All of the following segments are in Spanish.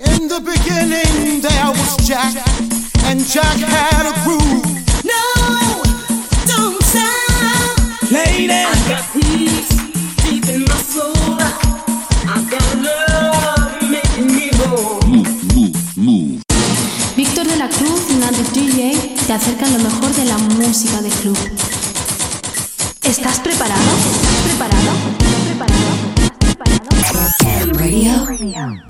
In the beginning there was Jack, and Jack had a groove. No, don't stop. Lady, I got peace deep in my soul. I got love making me whole. Víctor de la Cruz y Nandi DJ te acercan lo mejor de la música de club. ¿Estás preparado? ¿Estás preparado? ¿Estás preparado? ¿Estás preparado? Radio.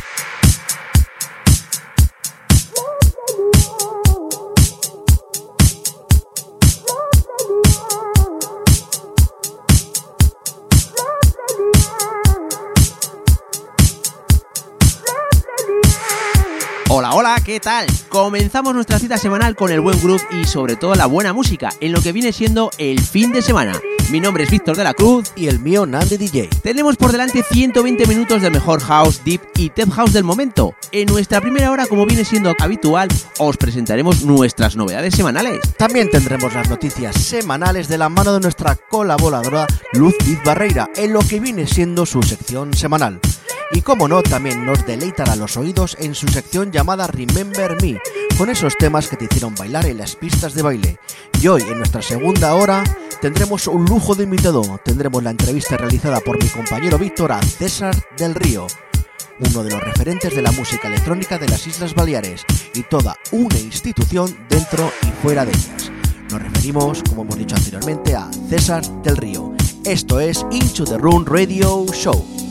Hola, hola, ¿qué tal? Comenzamos nuestra cita semanal con el buen groove y sobre todo la buena música, en lo que viene siendo el fin de semana. Mi nombre es Víctor de la Cruz y el mío Nandi DJ. Tenemos por delante 120 minutos del mejor house, deep y tech house del momento. En nuestra primera hora, como viene siendo habitual, os presentaremos nuestras novedades semanales. También tendremos las noticias semanales de la mano de nuestra colaboradora Luz Liz Barreira, en lo que viene siendo su sección semanal. Y como no, también nos deleitará los oídos en su sección llamada Remember Me, con esos temas que te hicieron bailar en las pistas de baile. Y hoy, en nuestra segunda hora, tendremos un lujo de invitado. Tendremos la entrevista realizada por mi compañero Víctor a César del Río, uno de los referentes de la música electrónica de las Islas Baleares y toda una institución dentro y fuera de ellas. Nos referimos, como hemos dicho anteriormente, a César del Río. Esto es Into the Room Radio Show.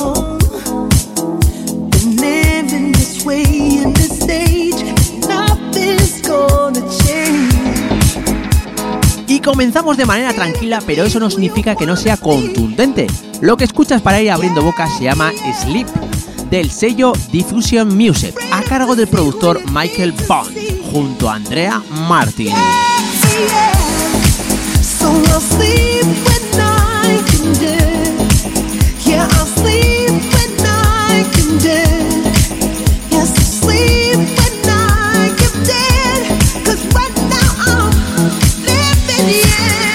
Y comenzamos de manera tranquila, pero eso no significa que no sea contundente. Lo que escuchas para ir abriendo boca se llama Sleep, del sello Diffusion Music, a cargo del productor Michael Bond, junto a Andrea Martin. yeah.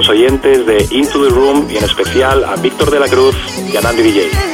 Los oyentes de Into the Room y en especial a Víctor de la Cruz y a Nandy DJ.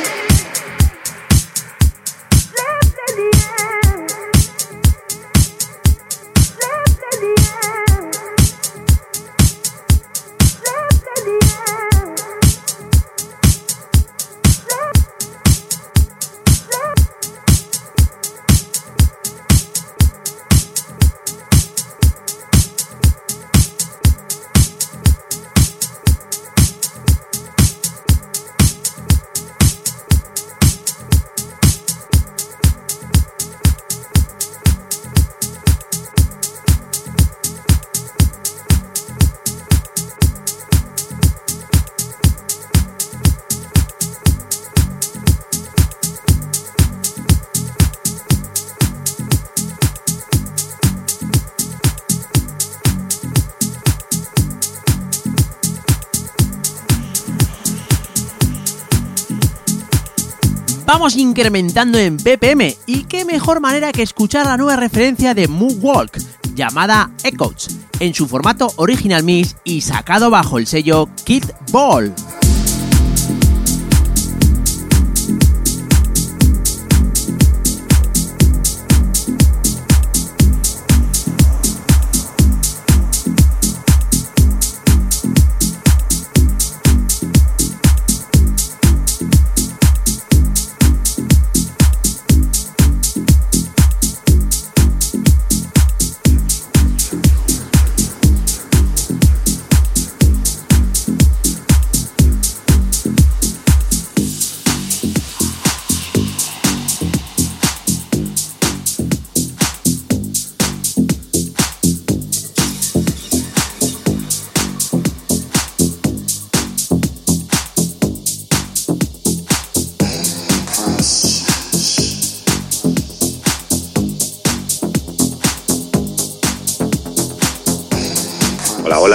Incrementando en BPM y qué mejor manera que escuchar la nueva referencia de Moonwalk llamada Echoes en su formato original mix y sacado bajo el sello Kid Ball.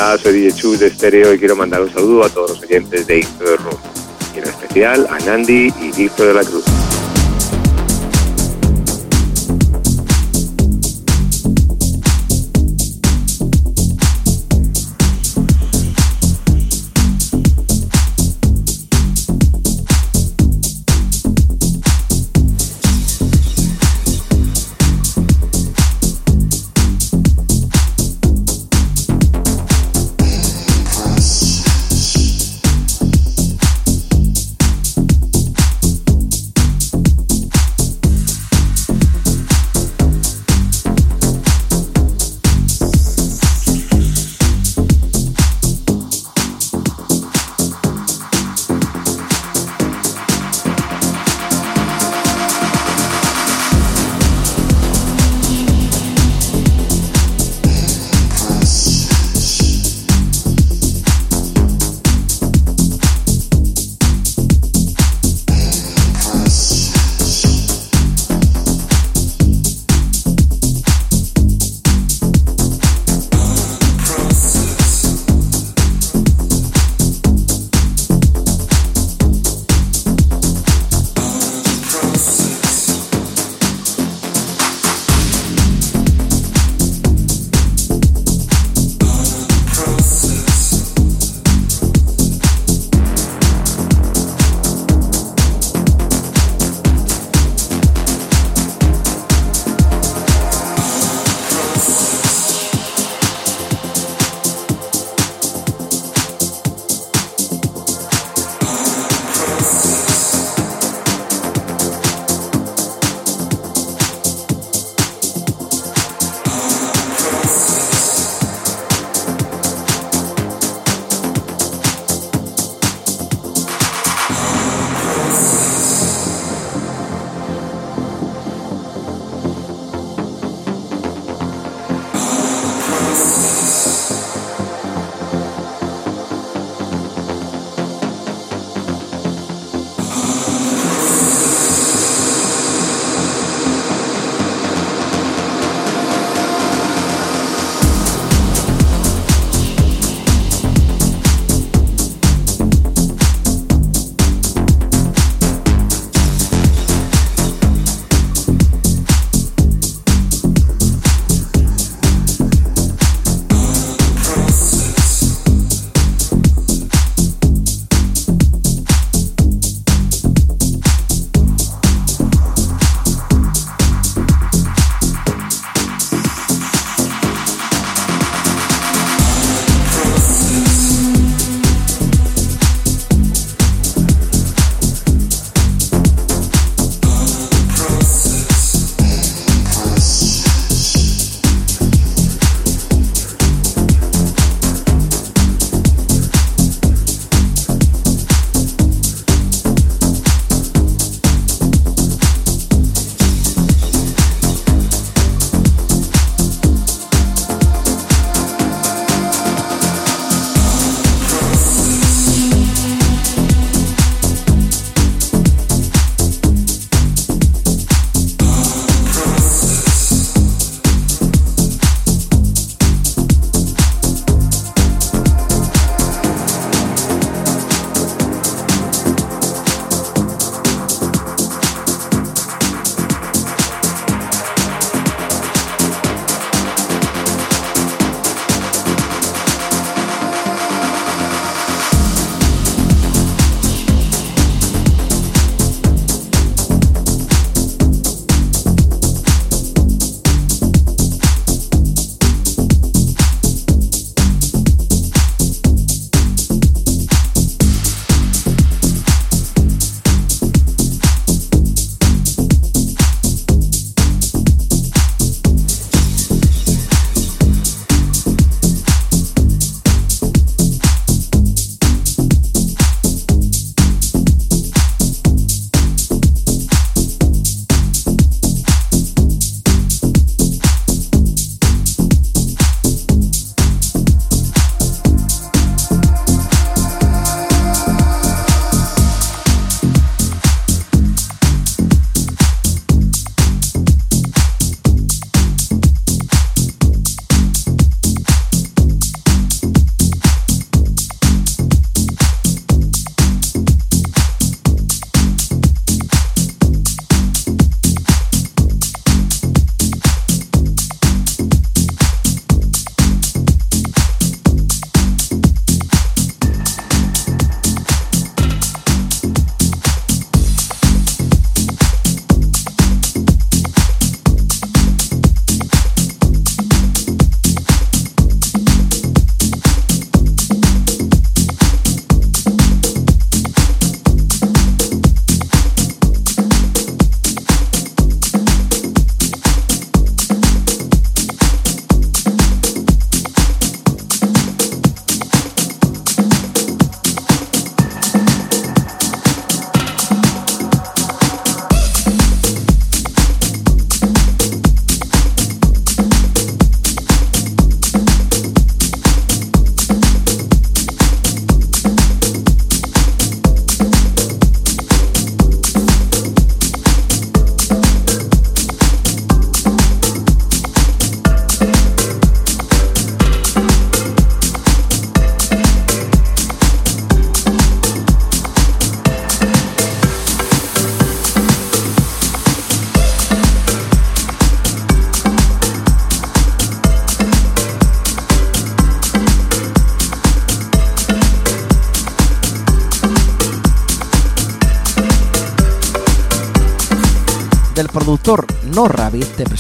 Soy DJ Chu de Stereo y quiero mandar un saludo a todos los oyentes de the Room. Y en especial a Nandi y Víctor de la Cruz.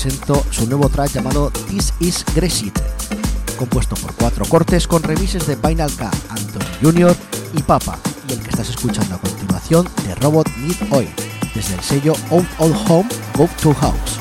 Presento su nuevo track llamado This Is Gresit, compuesto por cuatro cortes con remises de Final K, Anthony Jr. y Papa, y el que estás escuchando a continuación de Robot Need Oil, desde el sello Old Old Home Go to House.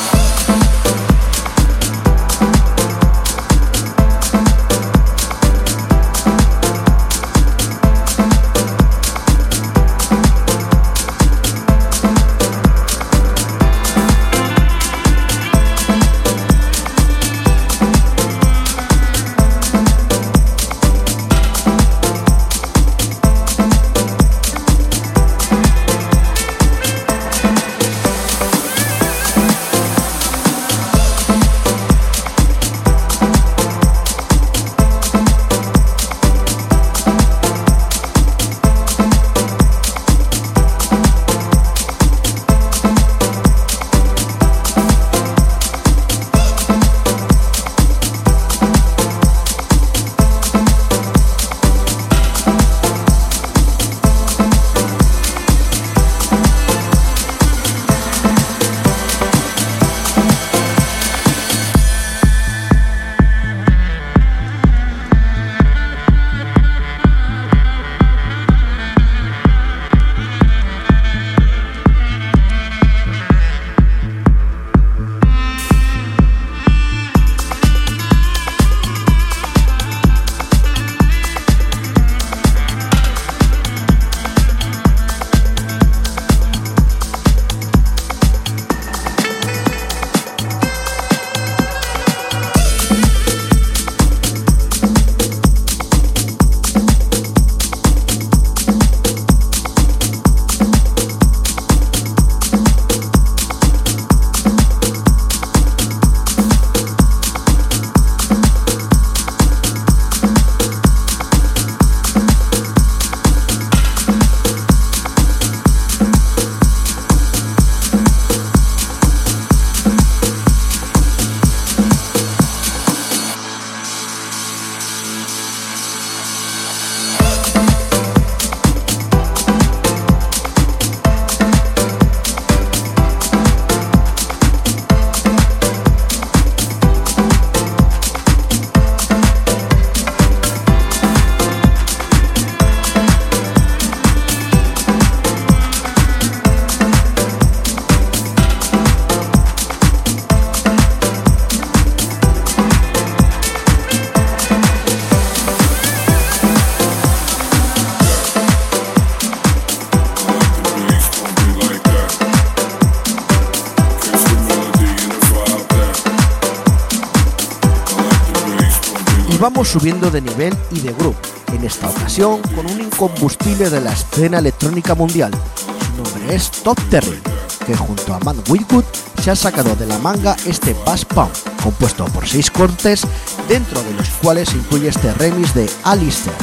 Subiendo de nivel y de grupo, en esta ocasión con un incombustible de la escena electrónica mundial. Su nombre es Top Terry, que junto a Matt Whitwood se ha sacado de la manga este Bass Pump, compuesto por seis cortes, dentro de los cuales incluye este remix de Alistair,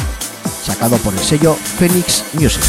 sacado por el sello Phoenix Music.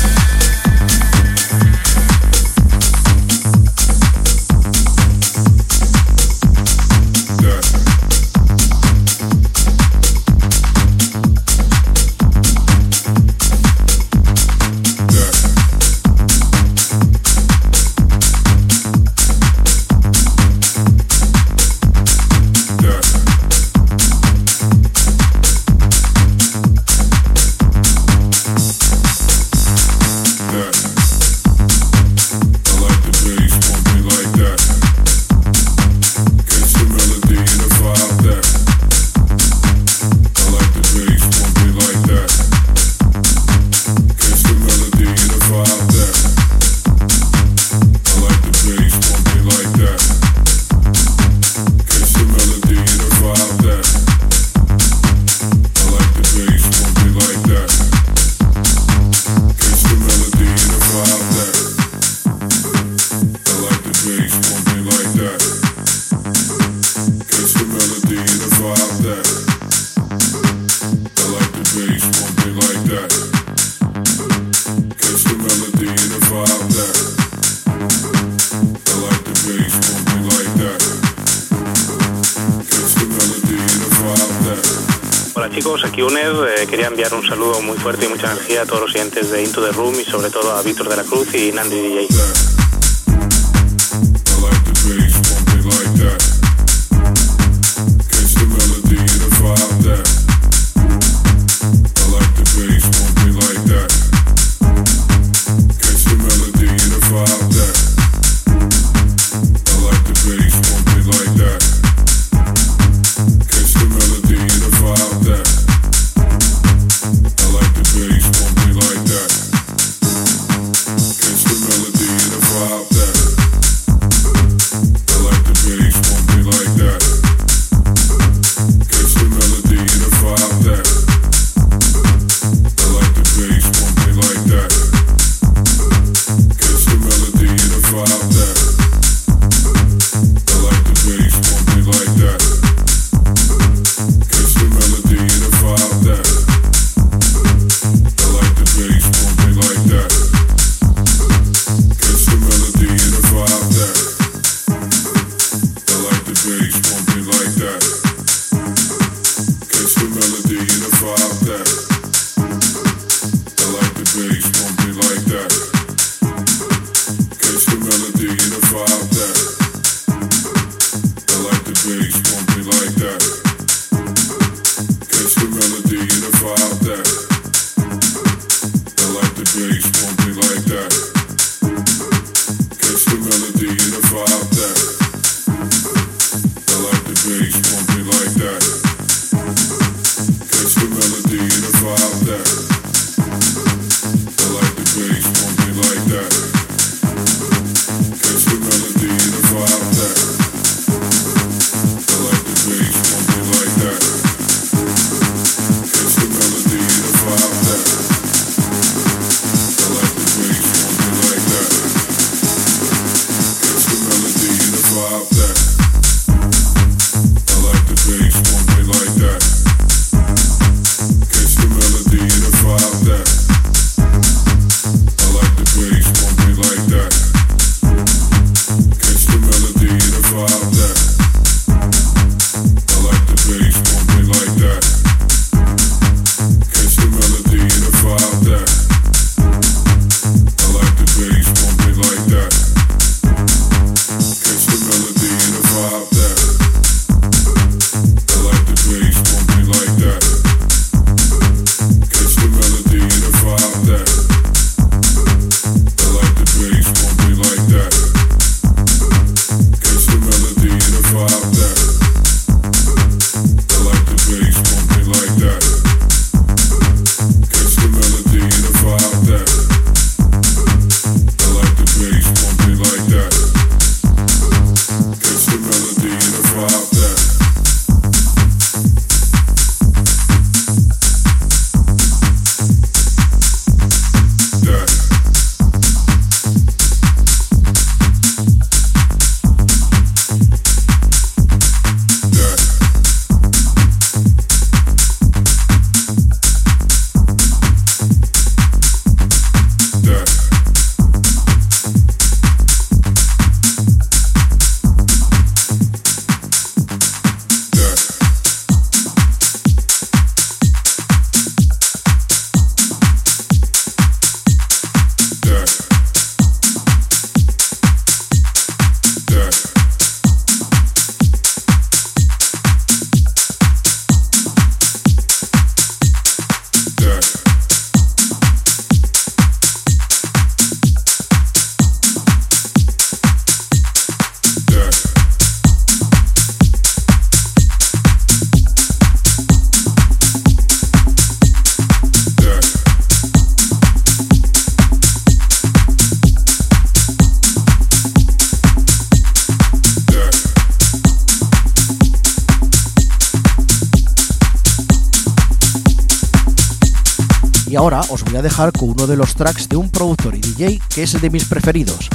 Oyentes de Into the Room y sobre todo a Víctor de la Cruz y Nandi DJ. Ahora os voy a dejar con uno de los tracks de un productor y DJ que es de mis preferidos,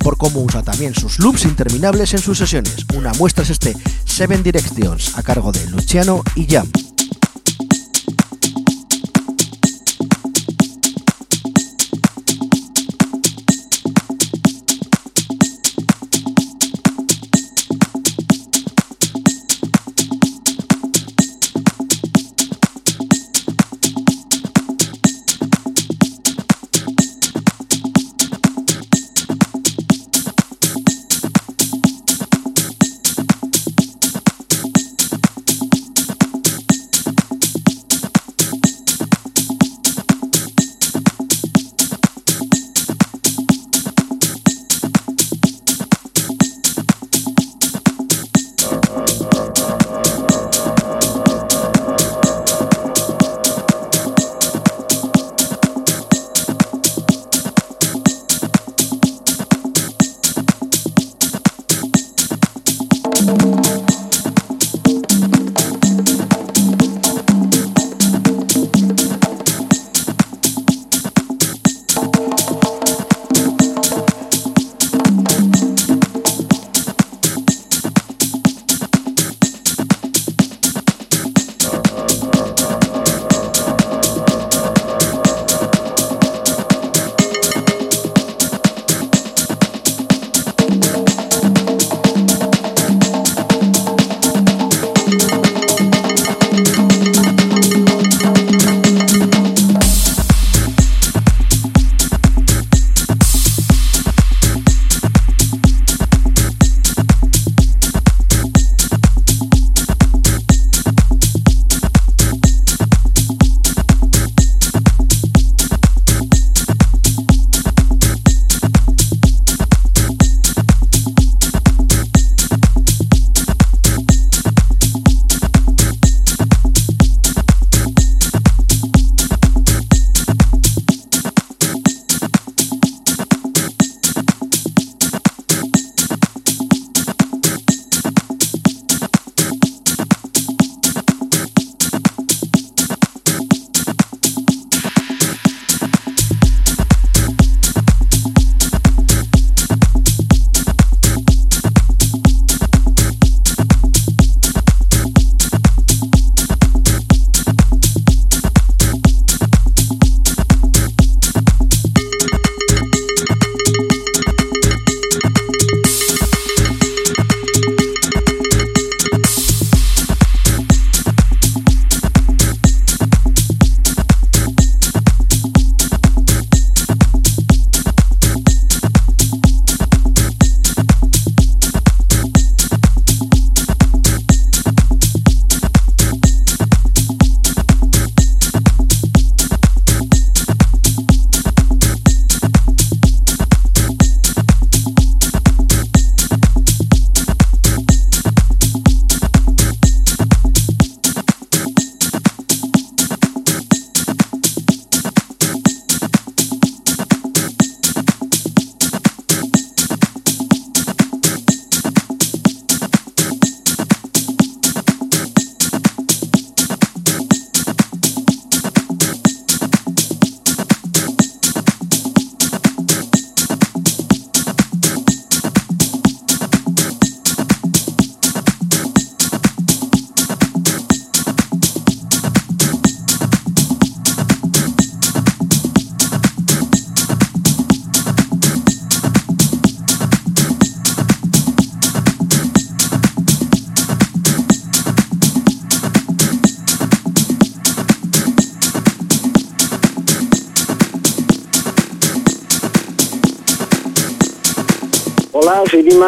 por cómo usa también sus loops interminables en sus sesiones. Una muestra es este Seven Directions a cargo de Luciano y Jam.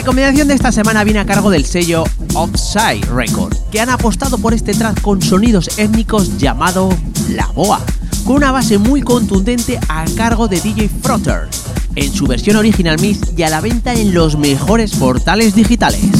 Recomendación de esta semana viene a cargo del sello Offside Record, que han apostado por este track con sonidos étnicos llamado La Boa, con una base muy contundente a cargo de DJ Frotter, en su versión original mix y a la venta en los mejores portales digitales.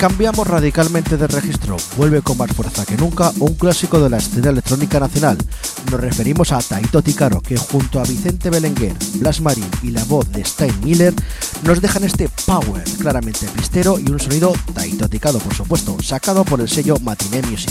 Cambiamos radicalmente de registro. Vuelve con más fuerza que nunca un clásico de la escena electrónica nacional. Nos referimos a Taito Ticaro, que junto a Vicente Belenguer, Blas Marín y la voz de Stein Miller nos dejan este power claramente pistero y un sonido Taito Ticado, por supuesto, sacado por el sello Matiné Music.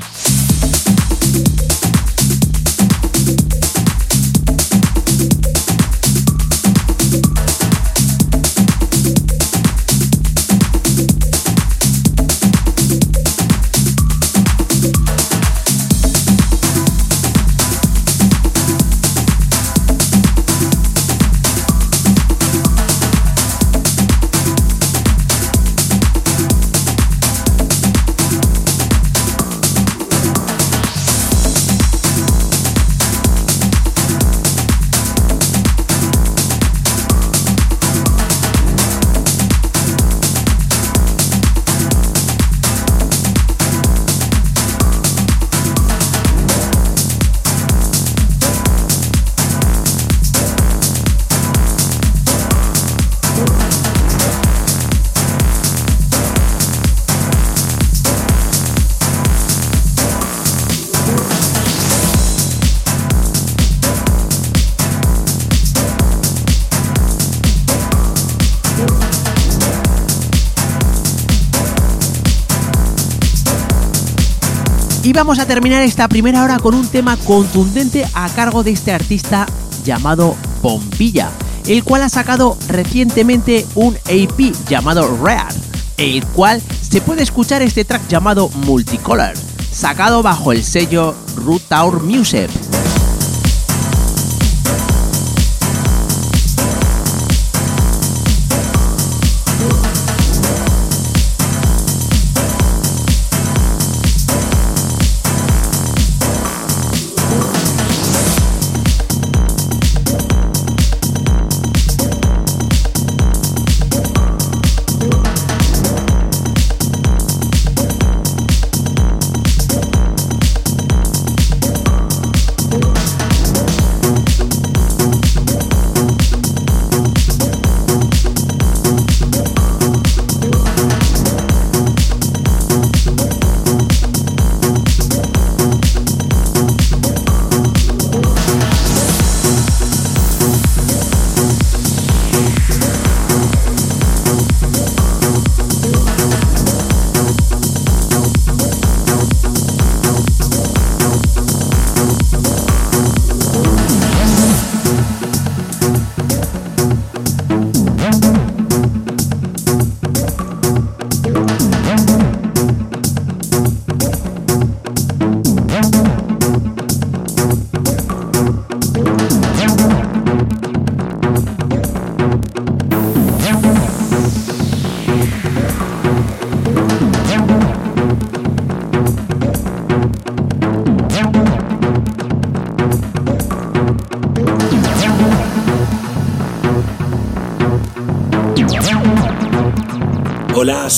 Y vamos a terminar esta primera hora con un tema contundente a cargo de este artista llamado Pompilla, el cual ha sacado recientemente un AP llamado Rare, el cual se puede escuchar este track llamado Multicolor, sacado bajo el sello Root Tower Music.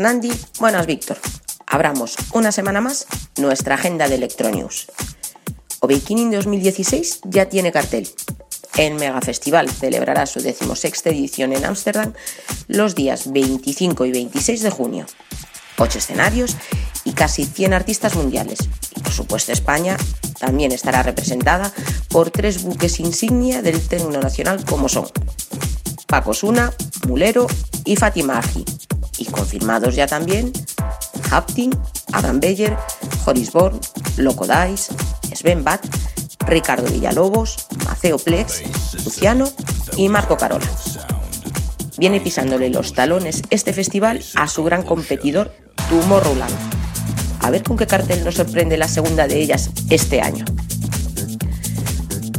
Buenas buenas Víctor. Abramos una semana más nuestra agenda de Electronews. Awakening 2016 ya tiene cartel. El Mega Festival celebrará su decimosexta edición en Ámsterdam los días 25 y 26 de junio. Ocho escenarios y casi 100 artistas mundiales. Y por supuesto España también estará representada por tres buques insignia del tecno nacional como son Paco Suna, Mulero y Fatima Agi. Y confirmados ya también Haptin, Adam Beyer, Joris Born, Loco Dice, Sven Bat, Ricardo Villalobos, Maceo Plex, Luciano y Marco Carola. Viene pisándole los talones este festival a su gran competidor Tomorrowland. A ver con qué cartel nos sorprende la segunda de ellas este año.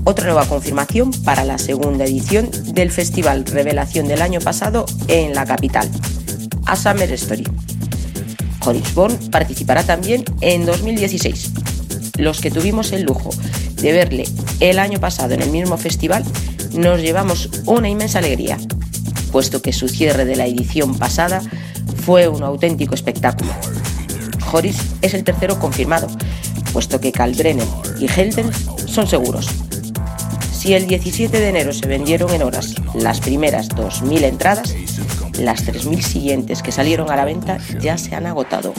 Otra nueva confirmación para la segunda edición del Festival Revelación del año pasado en la capital, a Summer Story. Born participará también en 2016. Los que tuvimos el lujo de verle el año pasado en el mismo festival, nos llevamos una inmensa alegría, puesto que su cierre de la edición pasada fue un auténtico espectáculo. Horis es el tercero confirmado, puesto que Kalbrenner y Helden son seguros. Si el 17 de enero se vendieron en horas las primeras 2.000 entradas, las 3.000 siguientes que salieron a la venta ya se han agotado.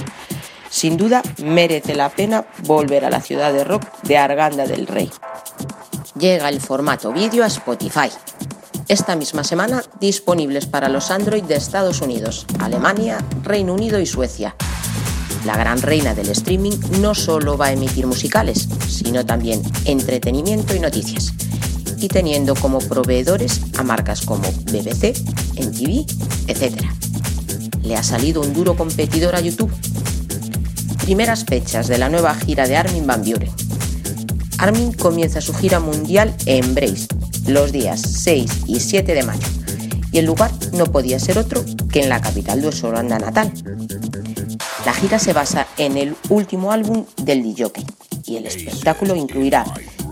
Sin duda, merece la pena volver a la ciudad de rock de Arganda del Rey. Llega el formato vídeo a Spotify. Esta misma semana disponibles para los Android de Estados Unidos, Alemania, Reino Unido y Suecia. La gran reina del streaming no solo va a emitir musicales, sino también entretenimiento y noticias. Y teniendo como proveedores a marcas como BBC, MTV, etc. Le ha salido un duro competidor a YouTube primeras fechas de la nueva gira de Armin Van Buren. Armin comienza su gira mundial en Brace los días 6 y 7 de mayo y el lugar no podía ser otro que en la capital de su natal. La gira se basa en el último álbum del DJ y el espectáculo incluirá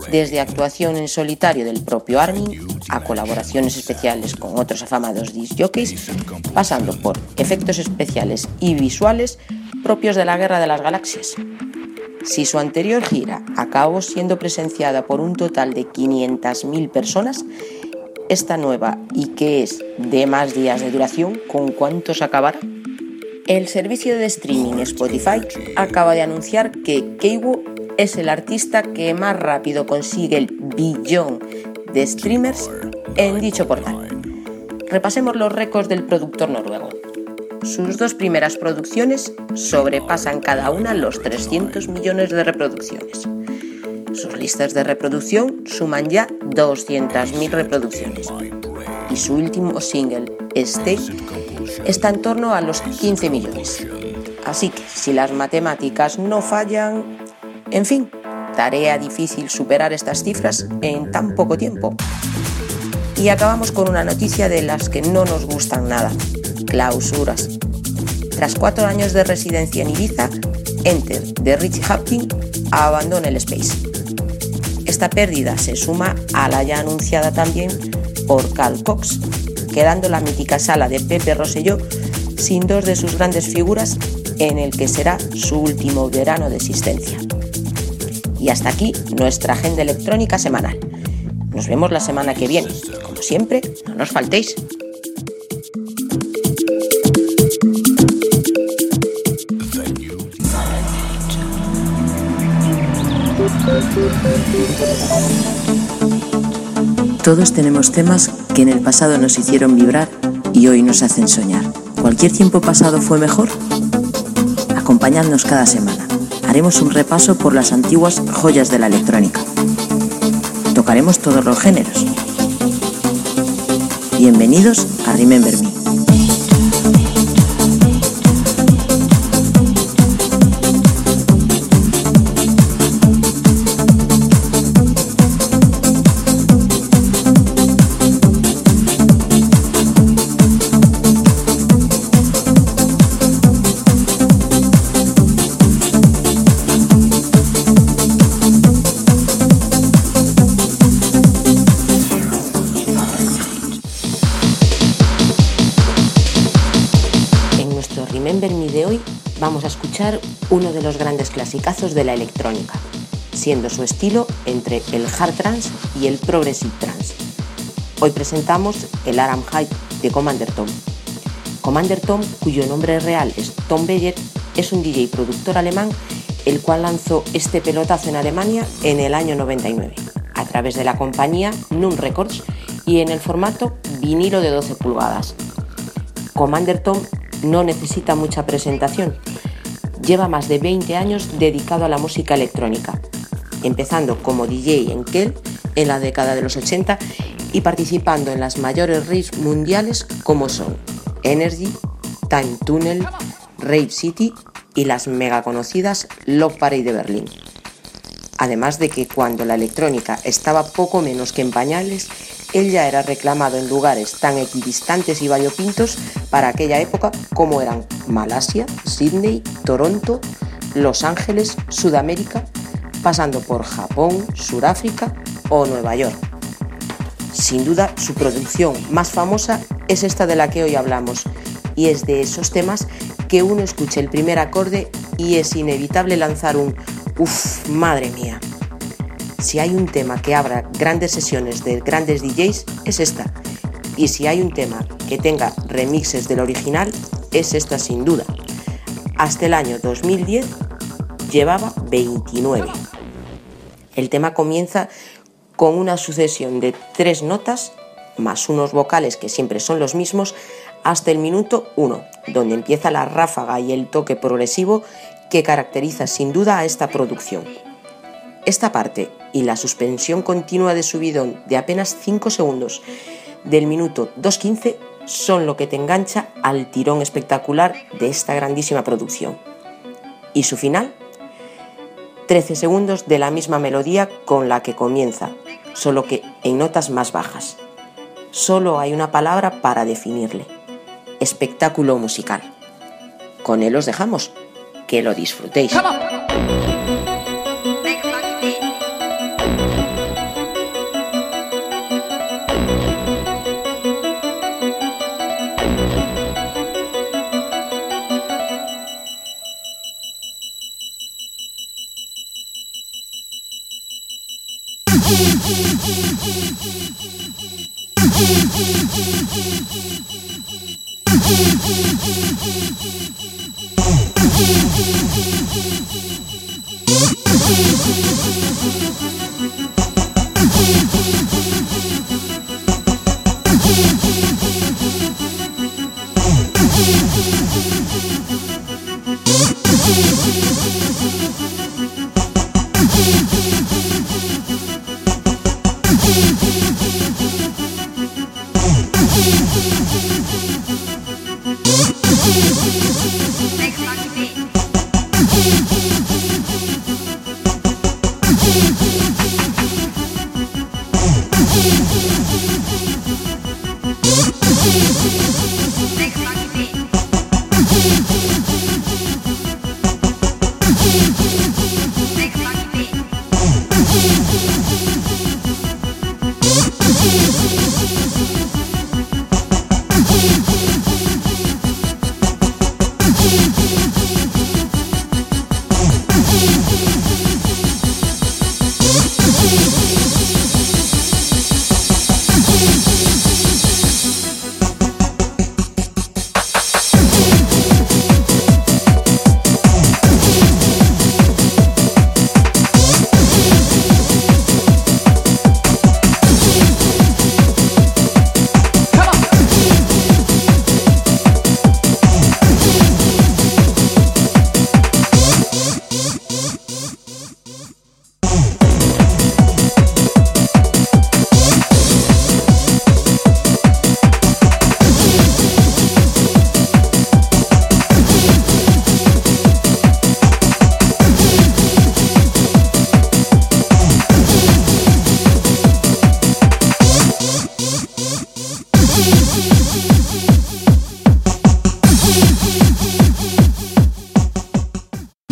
desde actuación en solitario del propio Armin a colaboraciones especiales con otros afamados disc jockeys, pasando por efectos especiales y visuales propios de la Guerra de las Galaxias. Si su anterior gira acabó siendo presenciada por un total de 500.000 personas, esta nueva y que es de más días de duración, ¿con cuántos acabará? El servicio de streaming Spotify acaba de anunciar que Keiwo es el artista que más rápido consigue el billón de streamers en dicho portal. Repasemos los récords del productor noruego. Sus dos primeras producciones sobrepasan cada una los 300 millones de reproducciones. Sus listas de reproducción suman ya 200.000 reproducciones. Y su último single, Stay, está en torno a los 15 millones. Así que si las matemáticas no fallan, en fin, tarea difícil superar estas cifras en tan poco tiempo. Y acabamos con una noticia de las que no nos gustan nada clausuras. Tras cuatro años de residencia en Ibiza, Enter de Richie Hapkin abandona el Space. Esta pérdida se suma a la ya anunciada también por Carl Cox, quedando la mítica sala de Pepe Rosselló sin dos de sus grandes figuras en el que será su último verano de existencia. Y hasta aquí nuestra agenda electrónica semanal. Nos vemos la semana que viene. Como siempre, no nos faltéis. Todos tenemos temas que en el pasado nos hicieron vibrar y hoy nos hacen soñar. ¿Cualquier tiempo pasado fue mejor? Acompañadnos cada semana. Haremos un repaso por las antiguas joyas de la electrónica. Tocaremos todos los géneros. Bienvenidos a Remember Me. Clasicazos de la electrónica, siendo su estilo entre el hard trance y el progressive trance. Hoy presentamos el Aram Hype de Commander Tom. Commander Tom, cuyo nombre real es Tom Beyer, es un DJ productor alemán el cual lanzó este pelotazo en Alemania en el año 99, a través de la compañía Nun Records y en el formato vinilo de 12 pulgadas. Commander Tom no necesita mucha presentación. Lleva más de 20 años dedicado a la música electrónica, empezando como DJ en Kell en la década de los 80 y participando en las mayores raves mundiales como son Energy, Time Tunnel, Rave City y las mega conocidas Love Parade de Berlín. Además de que cuando la electrónica estaba poco menos que en pañales, él ya era reclamado en lugares tan equidistantes y variopintos para aquella época como eran Malasia, Sydney, Toronto, Los Ángeles, Sudamérica, pasando por Japón, Sudáfrica o Nueva York. Sin duda, su producción más famosa es esta de la que hoy hablamos, y es de esos temas que uno escuche el primer acorde y es inevitable lanzar un uff, madre mía. Si hay un tema que abra grandes sesiones de grandes DJs, es esta. Y si hay un tema que tenga remixes del original, es esta sin duda. Hasta el año 2010 llevaba 29. El tema comienza con una sucesión de tres notas más unos vocales que siempre son los mismos hasta el minuto 1, donde empieza la ráfaga y el toque progresivo que caracteriza sin duda a esta producción. Esta parte y la suspensión continua de subidón de apenas 5 segundos del minuto 2.15 son lo que te engancha al tirón espectacular de esta grandísima producción. Y su final, 13 segundos de la misma melodía con la que comienza, solo que en notas más bajas. Solo hay una palabra para definirle. Espectáculo musical. Con él os dejamos. Que lo disfrutéis. Thank you.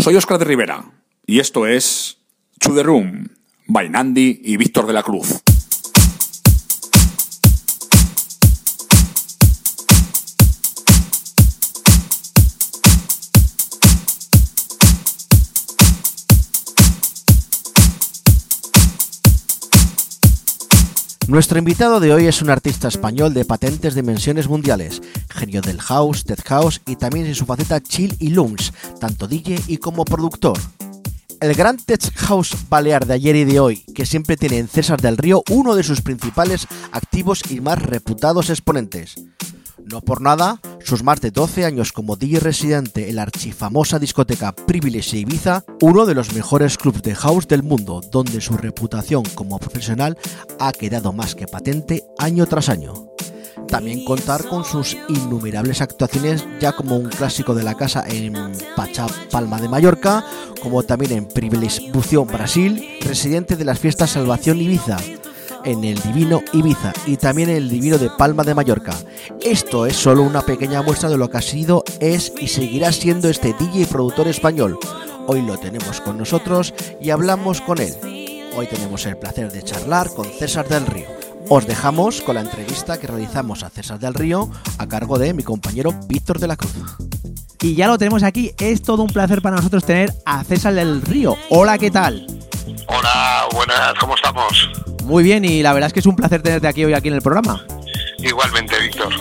Soy Oscar de Rivera y esto es To The Room, y Víctor de la Cruz. Nuestro invitado de hoy es un artista español de patentes dimensiones mundiales, genio del house, death house y también en su faceta chill y lungs, tanto DJ y como productor. El gran tech house balear de ayer y de hoy, que siempre tiene en César del Río uno de sus principales activos y más reputados exponentes. No por nada, sus más de 12 años como DJ residente en la archifamosa discoteca Privilege Ibiza, uno de los mejores clubs de house del mundo, donde su reputación como profesional ha quedado más que patente año tras año. También contar con sus innumerables actuaciones ya como un clásico de la casa en Pacha Palma de Mallorca, como también en Privilege Bución Brasil, residente de las fiestas Salvación Ibiza, en el Divino Ibiza y también en el Divino de Palma de Mallorca. Esto es solo una pequeña muestra de lo que ha sido, es y seguirá siendo este DJ y productor español. Hoy lo tenemos con nosotros y hablamos con él. Hoy tenemos el placer de charlar con César del Río. Os dejamos con la entrevista que realizamos a César del Río a cargo de mi compañero Víctor de la Cruz. Y ya lo tenemos aquí, es todo un placer para nosotros tener a César del Río. Hola, ¿qué tal? Hola, buenas, ¿cómo estamos? Muy bien, y la verdad es que es un placer tenerte aquí hoy aquí en el programa. Igualmente, Víctor.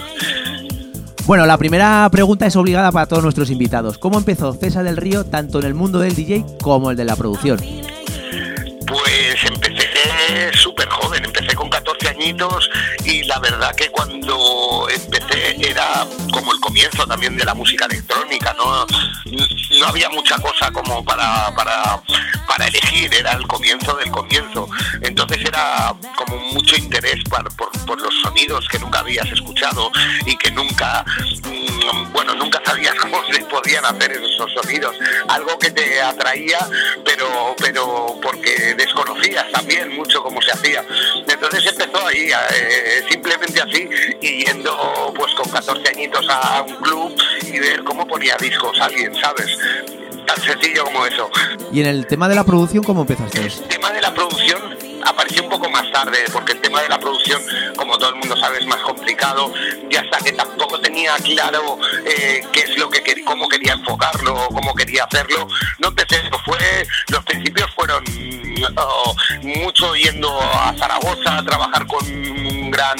Bueno, la primera pregunta es obligada para todos nuestros invitados. ¿Cómo empezó César del Río tanto en el mundo del DJ como el de la producción? Pues empecé súper joven, empecé con 14 y la verdad que cuando empecé era como el comienzo también de la música electrónica, no, no había mucha cosa como para, para, para elegir, era el comienzo del comienzo. Entonces era como mucho interés por, por, por los sonidos que nunca habías escuchado y que nunca, mm, bueno, nunca sabías cómo se podían hacer esos sonidos. Algo que te atraía, pero, pero porque desconocías también mucho cómo se hacía. Entonces empezó ahí, eh, simplemente así, y yendo pues con 14 añitos a un club y ver cómo ponía discos alguien, ¿sabes? Tan sencillo como eso. Y en el tema de la producción, ¿cómo empezaste? El tema de la producción apareció un poco más tarde, porque el tema de la producción, como todo el mundo sabe, es más complicado, y hasta que tampoco tenía claro eh, qué es lo que quería, cómo quería enfocarlo, cómo quería hacerlo, no empecé, fue, los principios fueron oh, mucho yendo a Zaragoza a trabajar con un gran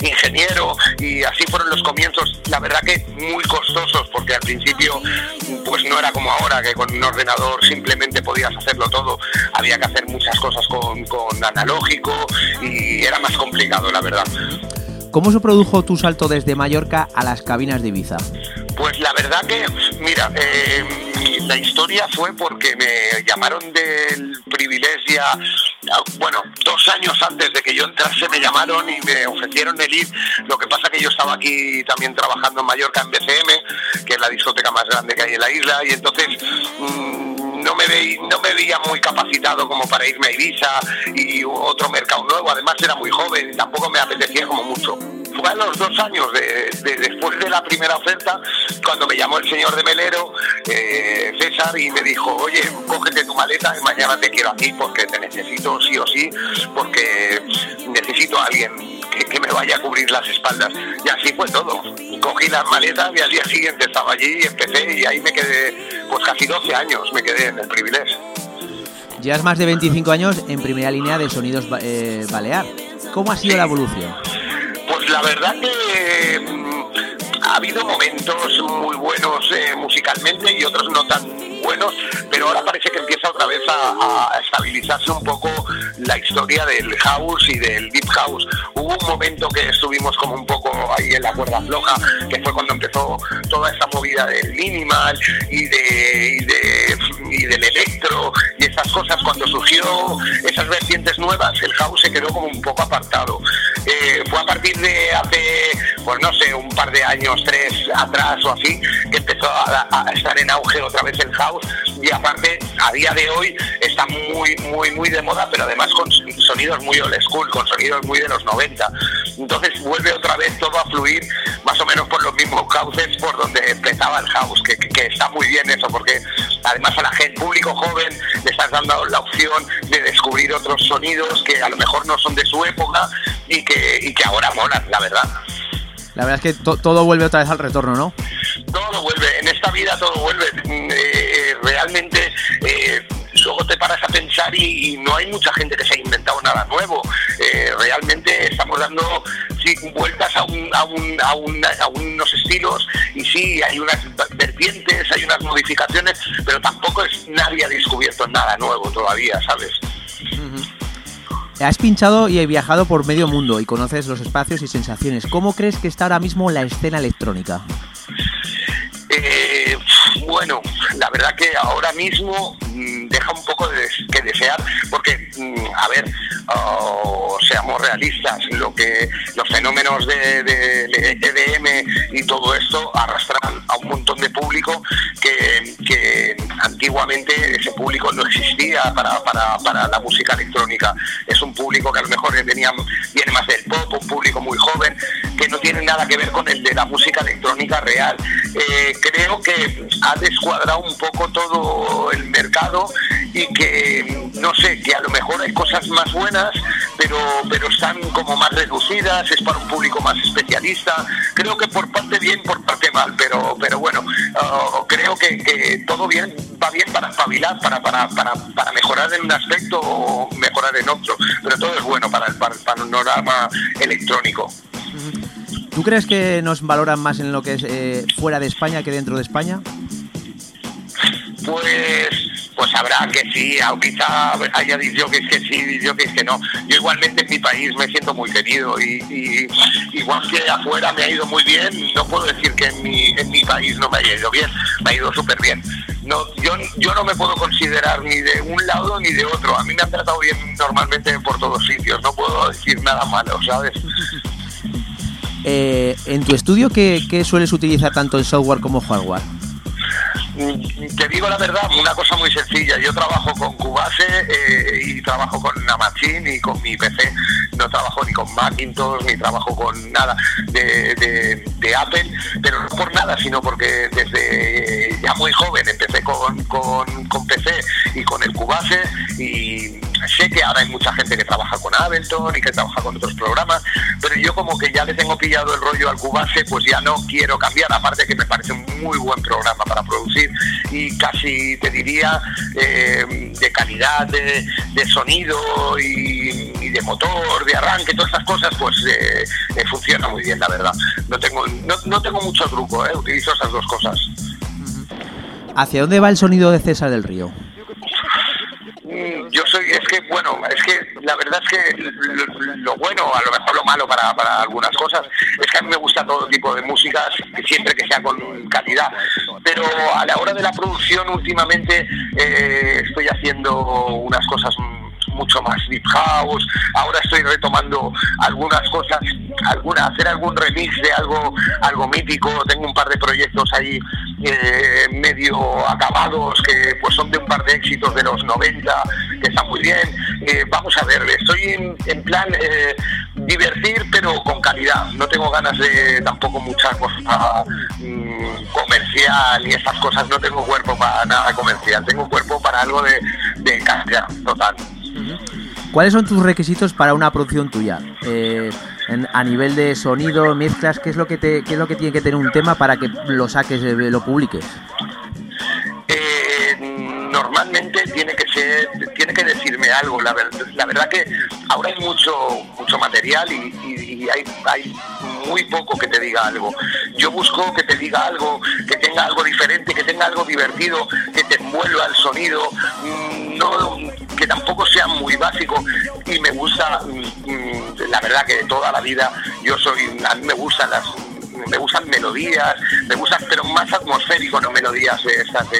ingeniero, y así fueron los comienzos, la verdad que muy costosos, porque al principio pues no era como ahora, que con un ordenador simplemente podías hacerlo todo, había que hacer muchas cosas con, con analógico y era más complicado, la verdad. ¿Cómo se produjo tu salto desde Mallorca a las cabinas de Ibiza? Pues la verdad que, mira, eh, la historia fue porque me llamaron del privilegio, bueno, dos años antes de que yo entrase me llamaron y me ofrecieron el ir. Lo que pasa que yo estaba aquí también trabajando en Mallorca en BCM, que es la discoteca más grande que hay en la isla, y entonces mm, no me, veí, no me veía muy capacitado como para irme a Ibiza y otro mercado nuevo. Además era muy joven tampoco me apetecía como mucho. Fue a los dos años de, de- después de la primera oferta cuando me llamó el señor de Melero, eh, César, y me dijo, oye, cógete tu maleta y mañana te quiero aquí porque te necesito sí o sí, porque necesito a alguien que, que me vaya a cubrir las espaldas. Y así fue todo. Cogí las maletas y al día siguiente estaba allí y empecé y ahí me quedé, pues casi 12 años me quedé en el privilegio. Llevas más de 25 años en primera línea de sonidos eh, balear. ¿Cómo ha sido la evolución? Pues la verdad que mm, ha habido momentos muy buenos eh, musicalmente y otros no tan buenos, pero ahora parece que otra vez a, a estabilizarse un poco la historia del house y del deep house. Hubo un momento que estuvimos como un poco ahí en la cuerda floja, que fue cuando empezó toda esa movida del minimal y, de, y, de, y del electro y esas cosas. Cuando surgió esas vertientes nuevas, el house se quedó como un poco apartado. Eh, fue a partir de hace, pues no sé, un par de años, tres atrás o así, que empezó a, a estar en auge otra vez el house y aparte a día de hoy está muy, muy, muy de moda, pero además con sonidos muy old school, con sonidos muy de los 90. Entonces vuelve otra vez todo a fluir más o menos por los mismos cauces por donde empezaba el house, que, que- que está muy bien eso, porque además a la gente, público joven, le estás dando la opción de descubrir otros sonidos que a lo mejor no son de su época y que, y que ahora molan, la verdad. La verdad es que to- todo vuelve otra vez al retorno, ¿no? todo vuelve, en esta vida todo vuelve. Mm, eh, realmente eh, luego te paras a pensar y, y no hay mucha gente que se ha inventado nada nuevo. Eh, realmente vueltas a, un, a, un, a, un- a unos estilos y sí, hay unas vertientes, hay unas modificaciones, pero tampoco es nadie ha descubierto nada nuevo todavía, ¿sabes? Has pinchado y he viajado por medio mundo y conoces los espacios y sensaciones. ¿Cómo crees que está ahora mismo la escena electrónica? Eh, bueno, la verdad que ahora mismo deja un poco de que desear, porque, mm, a ver, oh, seamos realistas, lo que los fenómenos de, de- EDM y todo esto arrastran a un montón de público que, que antiguamente ese público no existía para, para- para la música electrónica. Es un público que a lo mejor venía, viene más del pop, un público muy joven, que no tiene nada que ver con el de la música electrónica real. Eh, creo que ha descuadrado un poco todo el mercado y que, no sé, que a lo mejor hay cosas más buenas, pero, pero están como más reducidas, es para un público más especialista. Creo que por parte bien, por parte mal, pero, pero bueno, ah, creo que, que todo bien va bien para espabilar, para, para, para, para mejorar en un aspecto o mejorar en otro, pero todo es bueno para el, para el panorama electrónico. ¿Tú crees que nos valoran más en lo que es eh, fuera de España que dentro de España? Pues, pues habrá que sí, o quizá haya disjockeys que sí, disjockeys que no. Yo igualmente en mi país me siento muy querido y, igual que afuera me ha ido muy bien, no puedo decir que en mi, en mi país no me haya ido bien, me ha ido súper bien. No, yo, yo no me puedo considerar ni de un lado ni de otro. A mí me han tratado bien normalmente por todos sitios, no puedo decir nada malo, ¿sabes? Eh, en tu estudio, ¿qué, qué sueles utilizar tanto en software como hardware? Mm, Te digo la verdad, una cosa muy sencilla. Yo trabajo con Cubase eh, y trabajo con una Machine y con mi PC. No trabajo ni con Macintosh ni trabajo con nada de Apple, pero no por nada, sino porque desde ya muy joven empecé con, con, con PC y con el Cubase y sé que ahora hay mucha gente que trabaja con Ableton y que trabaja con otros programas, pero yo como que ya le tengo pillado el rollo al Cubase, pues ya no quiero cambiar, aparte que me parece un muy buen programa para producir y casi te diría eh, de calidad de, de sonido y, y de motor, de arranque, todas estas cosas, pues eh, eh, funciona muy bien, la verdad. No tengo, no, no tengo mucho truco, eh, utilizo esas dos cosas. ¿Hacia dónde va el sonido de César del Río? Mm, Yo soy, es que, bueno, es que la verdad es que lo, lo bueno, a lo mejor lo malo para, para algunas cosas, es que a mí me gusta todo tipo de músicas, siempre que sea con calidad. Pero a la hora de la producción, últimamente eh, estoy haciendo unas cosas mucho más deep house. Ahora estoy retomando algunas cosas, alguna, hacer algún remix de algo, algo mítico. Tengo un par de proyectos ahí eh, medio acabados que pues son de un par de éxitos de los 90 que están muy bien. Eh, vamos a ver, estoy en, en plan eh, divertir pero con calidad. No tengo ganas de tampoco mucha cosa mm, comercial y estas cosas. No tengo cuerpo para nada comercial. Tengo cuerpo para algo de, de calidad total. ¿Cuáles son tus requisitos para una producción tuya? Eh, en- a nivel de sonido, mezclas, ¿qué es lo que te, qué es lo que tiene que tener un tema para que lo saques, eh, lo publiques? Eh, normalmente algo. La, ver- la verdad que ahora hay mucho, mucho material y hay, hay muy poco que te diga algo. Yo busco que te diga algo, que tenga algo diferente, que tenga algo divertido, que te envuelva el sonido, mm, no, que tampoco sea muy básico. Y me gusta, mm, mm, la verdad que de toda la vida yo soy, a mí me gustan las me gustan melodías, me gustan, pero más atmosférico, no melodías de esas de,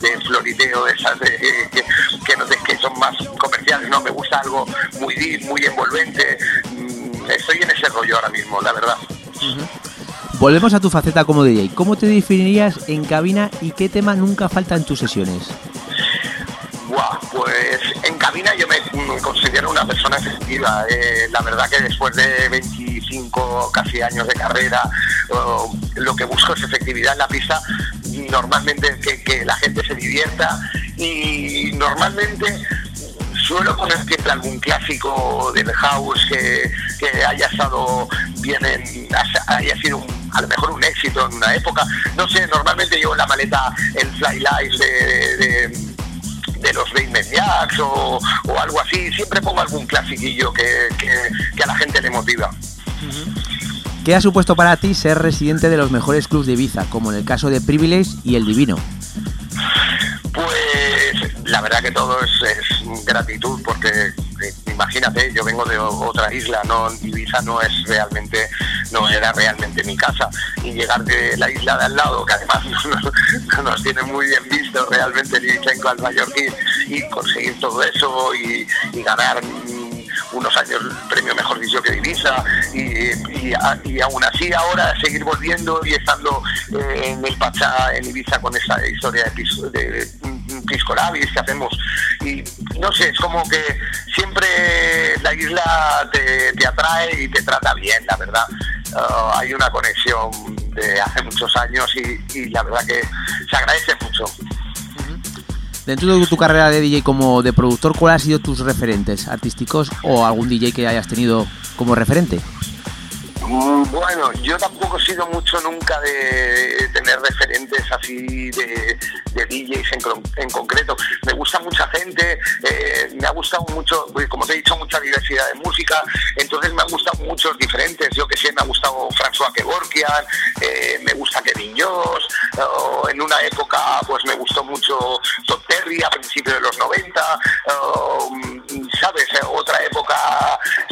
de floriteo, de esas de, que, que, no, que son más comerciales, no, me gusta algo muy deep, muy envolvente. Mm, Estoy en ese rollo ahora mismo, la verdad. Volvemos a tu faceta como DJ. ¿Cómo te definirías en cabina y qué tema nunca falta en tus sesiones? Buah, pues en cabina yo me considero una persona efectiva. Eh, la verdad que después de 25 casi años de carrera, lo que busco es efectividad en la pista. Normalmente que, la gente se divierta y normalmente suelo poner siempre algún clásico del house que, haya estado bien, en- haya sido a lo mejor un éxito en una época. No sé, normalmente llevo la maleta el Fly Life de de los Basement Jacks o, o algo así. Siempre pongo algún clasiquillo que, que- que a la gente le motiva. ¿Qué ha supuesto para ti ser residente de los mejores clubs de Ibiza, como en el caso de Privilege y El Divino? Pues la verdad que todo es, es gratitud porque eh, imagínate, yo vengo de otra isla, no Ibiza no es realmente, no era realmente mi casa y llegar de la isla de al lado, que además no, no- no nos tiene muy bien visto realmente el ibicenco al mallorquí y conseguir todo eso y, ganar mm, unos años premio mejor dicho que de Ibiza y, y, aún así ahora seguir volviendo y estando eh, en el Pachá en Ibiza con esa historia de, de Pisco Labis que hacemos y no sé, es como que siempre la isla te, te atrae y te trata bien, la verdad. Ah, hay una conexión de hace muchos años y, y la verdad que se agradece mucho. Dentro de tu carrera de DJ como de productor, ¿cuáles han sido tus referentes artísticos o algún DJ que hayas tenido como referente? Mm, Bueno, yo tampoco he sido mucho nunca de tener referentes así de, de DJs en, con- en concreto. Me gusta mucha gente, eh, me ha gustado mucho, pues, como te he dicho, mucha diversidad de música, entonces me han gustado muchos diferentes. Yo que sé, me ha gustado François Kevorkian, eh, me gusta Kevin Joss, en una época pues me gustó mucho Todd Terry a principios de los 90, o, mm, ¿sabes? Eh, Otra época,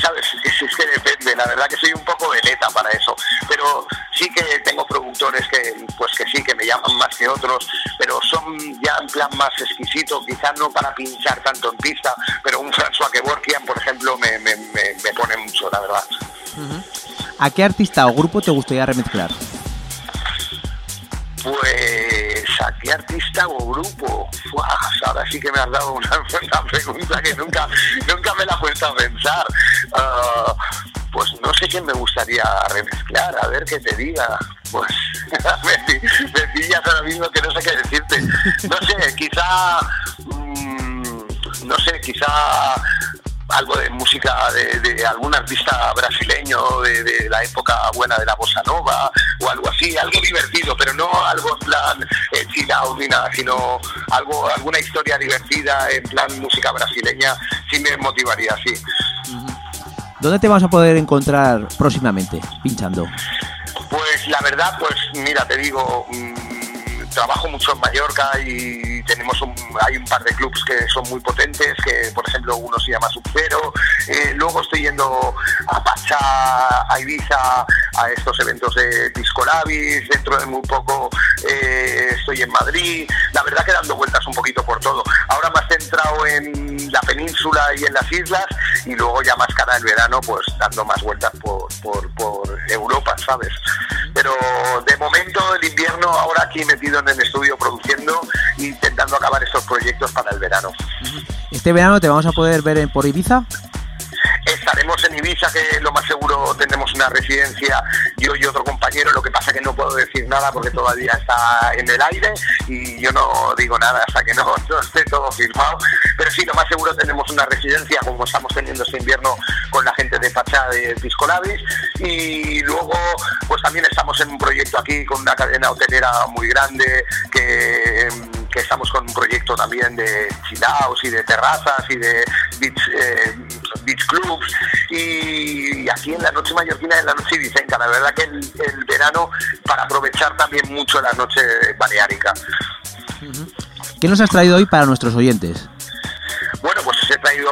¿sabes? Es, es que depende, la verdad que soy un poco veleta para eso, pero sí que tengo productores que pues que sí, que me llaman más que otros, pero son ya en plan más exquisito, quizás no para pinchar tanto en pista, pero un François Kevorkian, por ejemplo, me, me, me, me pone mucho, la verdad. ¿A qué artista o grupo te gustaría remezclar? Pues qué artista o grupo. Ahora sí que me has dado una, pregunta que nunca, nunca me la he puesto a pensar. Ah, pues no sé quién me gustaría remezclar, a ver qué te diga. Pues me, me pillas ahora mismo que no sé qué decirte. No sé, quizá, mm, no sé, quizá algo de música de, de algún artista brasileño de, de la época buena de la bossa nova o algo así, algo divertido, pero no algo en plan eh, chill out ni nada, sino algo, alguna historia divertida en plan música brasileña, sí me motivaría, sí. ¿Dónde te vamos a poder encontrar próximamente, pinchando? Pues la verdad, pues mira, te digo, mm, trabajo mucho en Mallorca y tenemos un, hay un par de clubs que son muy potentes, que por ejemplo uno se llama Subcero, eh, luego estoy yendo a Pachá, a Ibiza, a estos eventos de Disco Labis, dentro de muy poco eh, estoy en Madrid, la verdad que dando vueltas un poquito por todo. Ahora más centrado en la península y en las islas y luego ya más cara el verano, pues dando más vueltas por, por, por Europa, ¿sabes? Pero de momento el invierno ahora aquí metido en el estudio produciendo intentando acabar estos proyectos para el verano. ¿Este verano te vamos a poder ver por Ibiza? Estaremos en Ibiza, que lo más seguro tendremos una residencia, yo y otro compañero, lo que pasa que no puedo decir nada porque todavía está en el aire y yo no digo nada hasta que no, esté todo firmado, pero sí, lo más seguro tenemos una residencia como estamos teniendo este invierno con la gente de Pachá de Piscolabis y luego pues también estamos en un proyecto aquí con una cadena hotelera muy grande que que estamos con un proyecto también de chilaos y de terrazas y de beach, eh, beach clubs y aquí en la noche mallorquina en la noche vicenca. La verdad que el, el verano para aprovechar también mucho la noche baleárica. ¿Qué nos has traído hoy para nuestros oyentes? Bueno, pues os he traído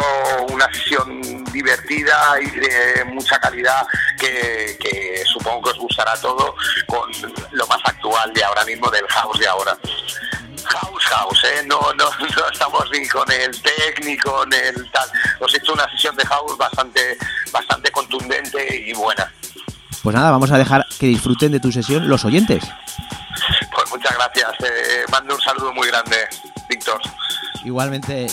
una sesión divertida y de mucha calidad que, que supongo que os gustará todo con lo más actual de ahora mismo del house de ahora. House, house, ¿eh? No, no, no estamos ni con el técnico, ni el tal. Os he hecho una sesión de house bastante, bastante contundente y buena. Pues nada, vamos a dejar que disfruten de tu sesión los oyentes. Pues muchas gracias. Eh, mando un saludo muy grande, Víctor. Igualmente.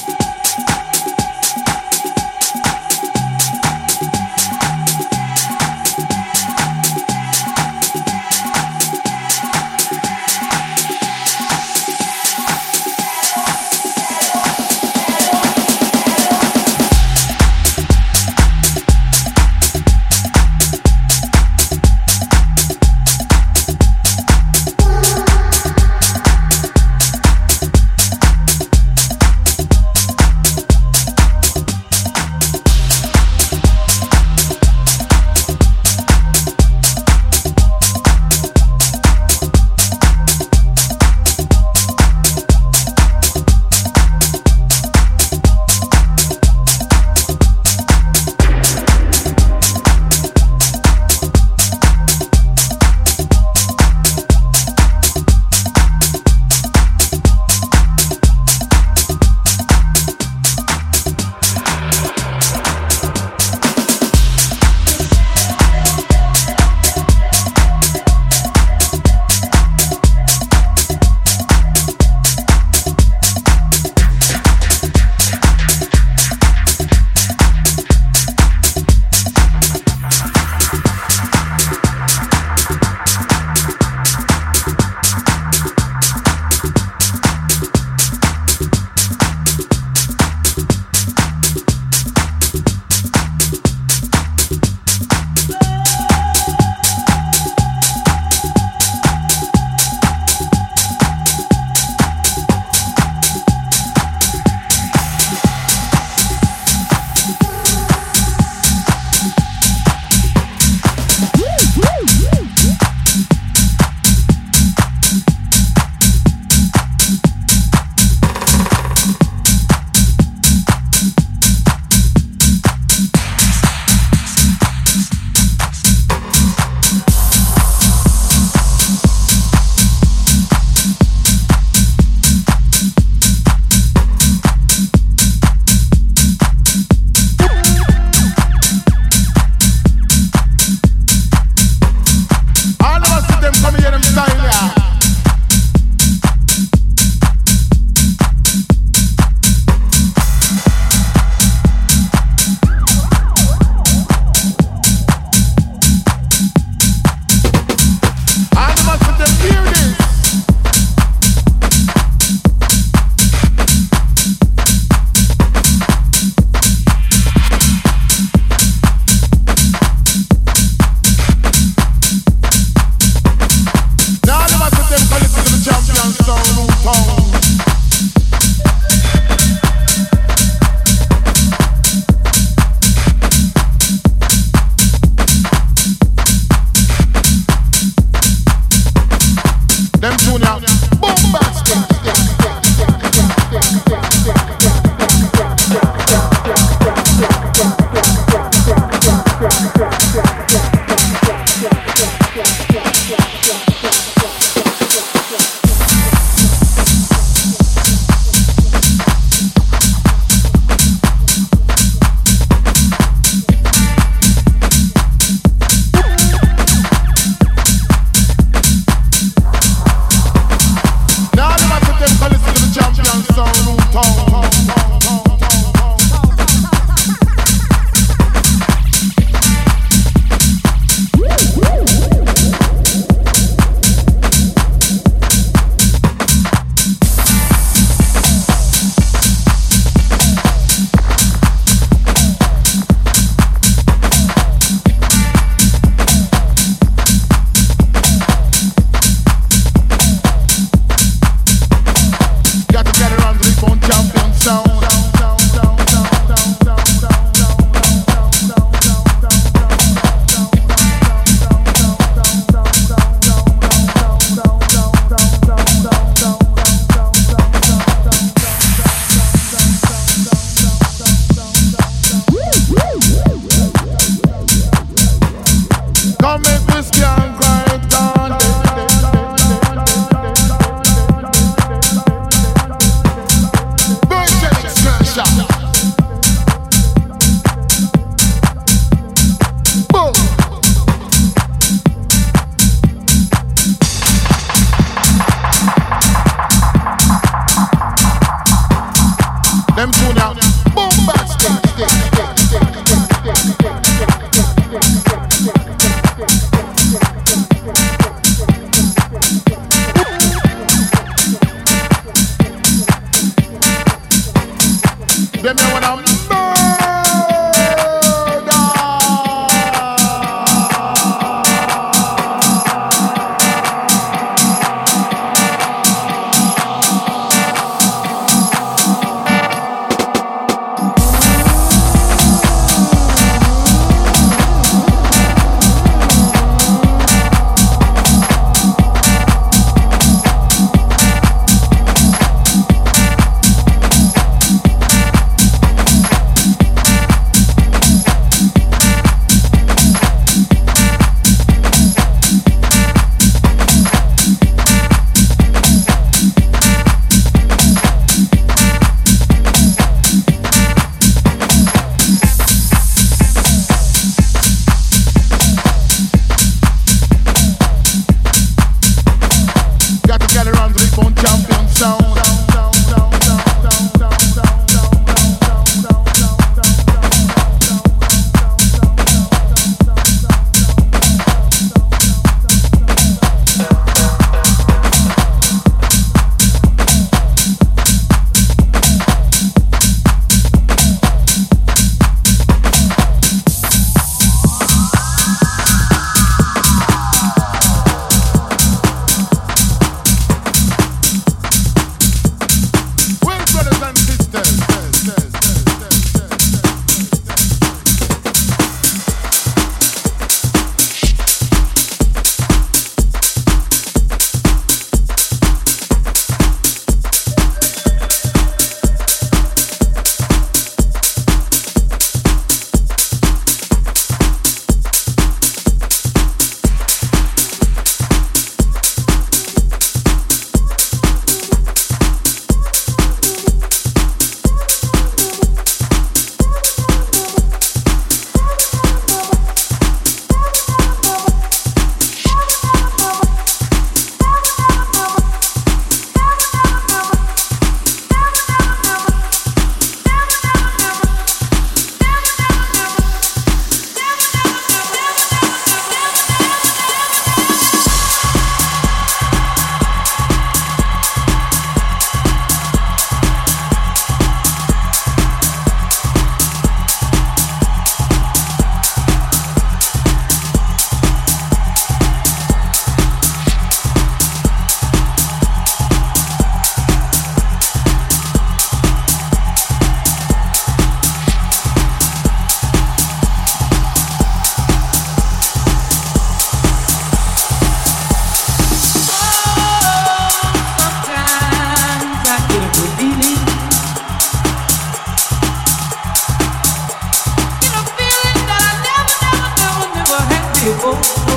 Oh.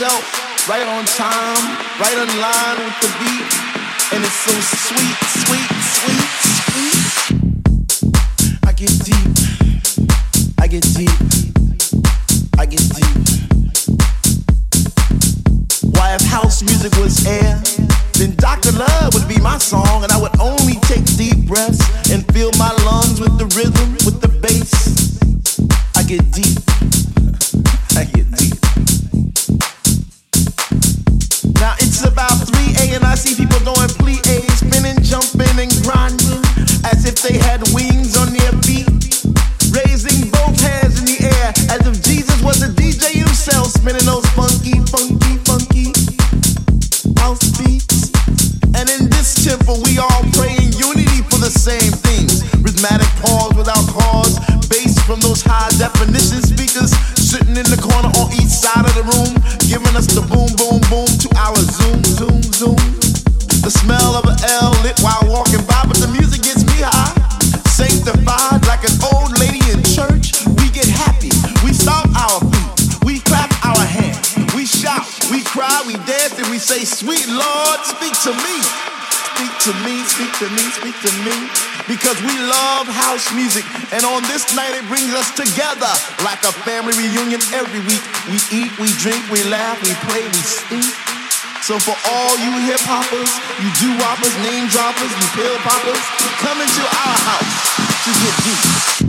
Myself right on time, right on line with the beat, and it's so sweet, sweet, sweet, sweet. I get deep, I get deep, I get deep. Why, if house music was air, then Dr. Love would be my song, and I would only take deep breaths and fill my lungs with the rhythm, with the bass. I get deep. I get deep. Now it's about 3 a and I see people doing plie, spinning, jumping, and grinding as if they had wings on their feet, raising both hands in the air as if Jesus was a DJ himself, spinning those funky, funky, funky house beats. And in this temple, we all pray in unity for the same things. Rhythmic pause without cause, bass from those high definition speakers sitting in the corner on each side of the room, say, Sweet Lord, speak to me. Speak to me, speak to me, speak to me. Because we love house music, and on this night it brings us together like a family reunion every week. We eat, we drink, we laugh, we play, we sing. So for all you hip hoppers, you do whoppers, name droppers, you pill poppers, come into our house to get deep.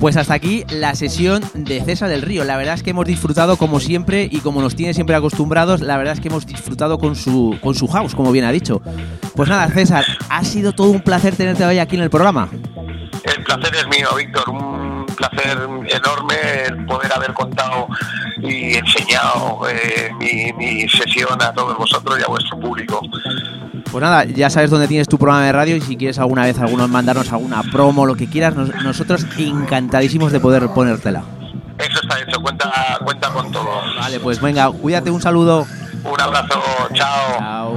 Pues hasta aquí la sesión de César del Río. La verdad es que hemos disfrutado como siempre y como nos tiene siempre acostumbrados, la verdad es que hemos disfrutado con su, con su house, como bien ha dicho. Pues nada, César, ha sido todo un placer tenerte hoy aquí en el programa. El placer es mío, Víctor. Un placer enorme el poder haber contado y enseñado eh, mi, mi sesión a todos vosotros y a vuestro público. Pues nada, ya sabes dónde tienes tu programa de radio y si quieres alguna vez algunos mandarnos alguna promo, lo que quieras, nos- nosotros encantadísimos de poder ponértela. Eso está hecho, cuenta, cuenta con todo. Vale, pues venga, cuídate, un saludo. Un abrazo, chao.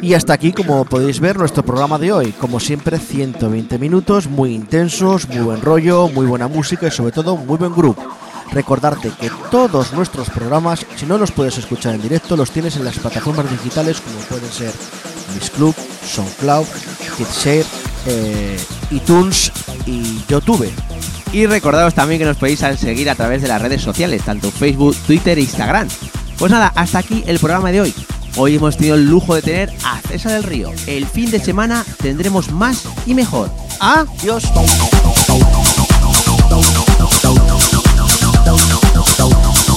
Y hasta aquí, como podéis ver, nuestro programa de hoy. Como siempre, 120 minutos, muy intensos, muy buen rollo, muy buena música y sobre todo muy buen grupo. Recordarte que todos nuestros programas, si no los puedes escuchar en directo, los tienes en las plataformas digitales como pueden ser Miss Club, SoundCloud, Hitshare, eh, iTunes y YouTube. Y recordaros también que nos podéis seguir a través de las redes sociales, tanto Facebook, Twitter e Instagram. Pues nada, hasta aquí el programa de hoy. Hoy hemos tenido el lujo de tener a César del Río. El fin de semana tendremos más y mejor. Adiós. Oh.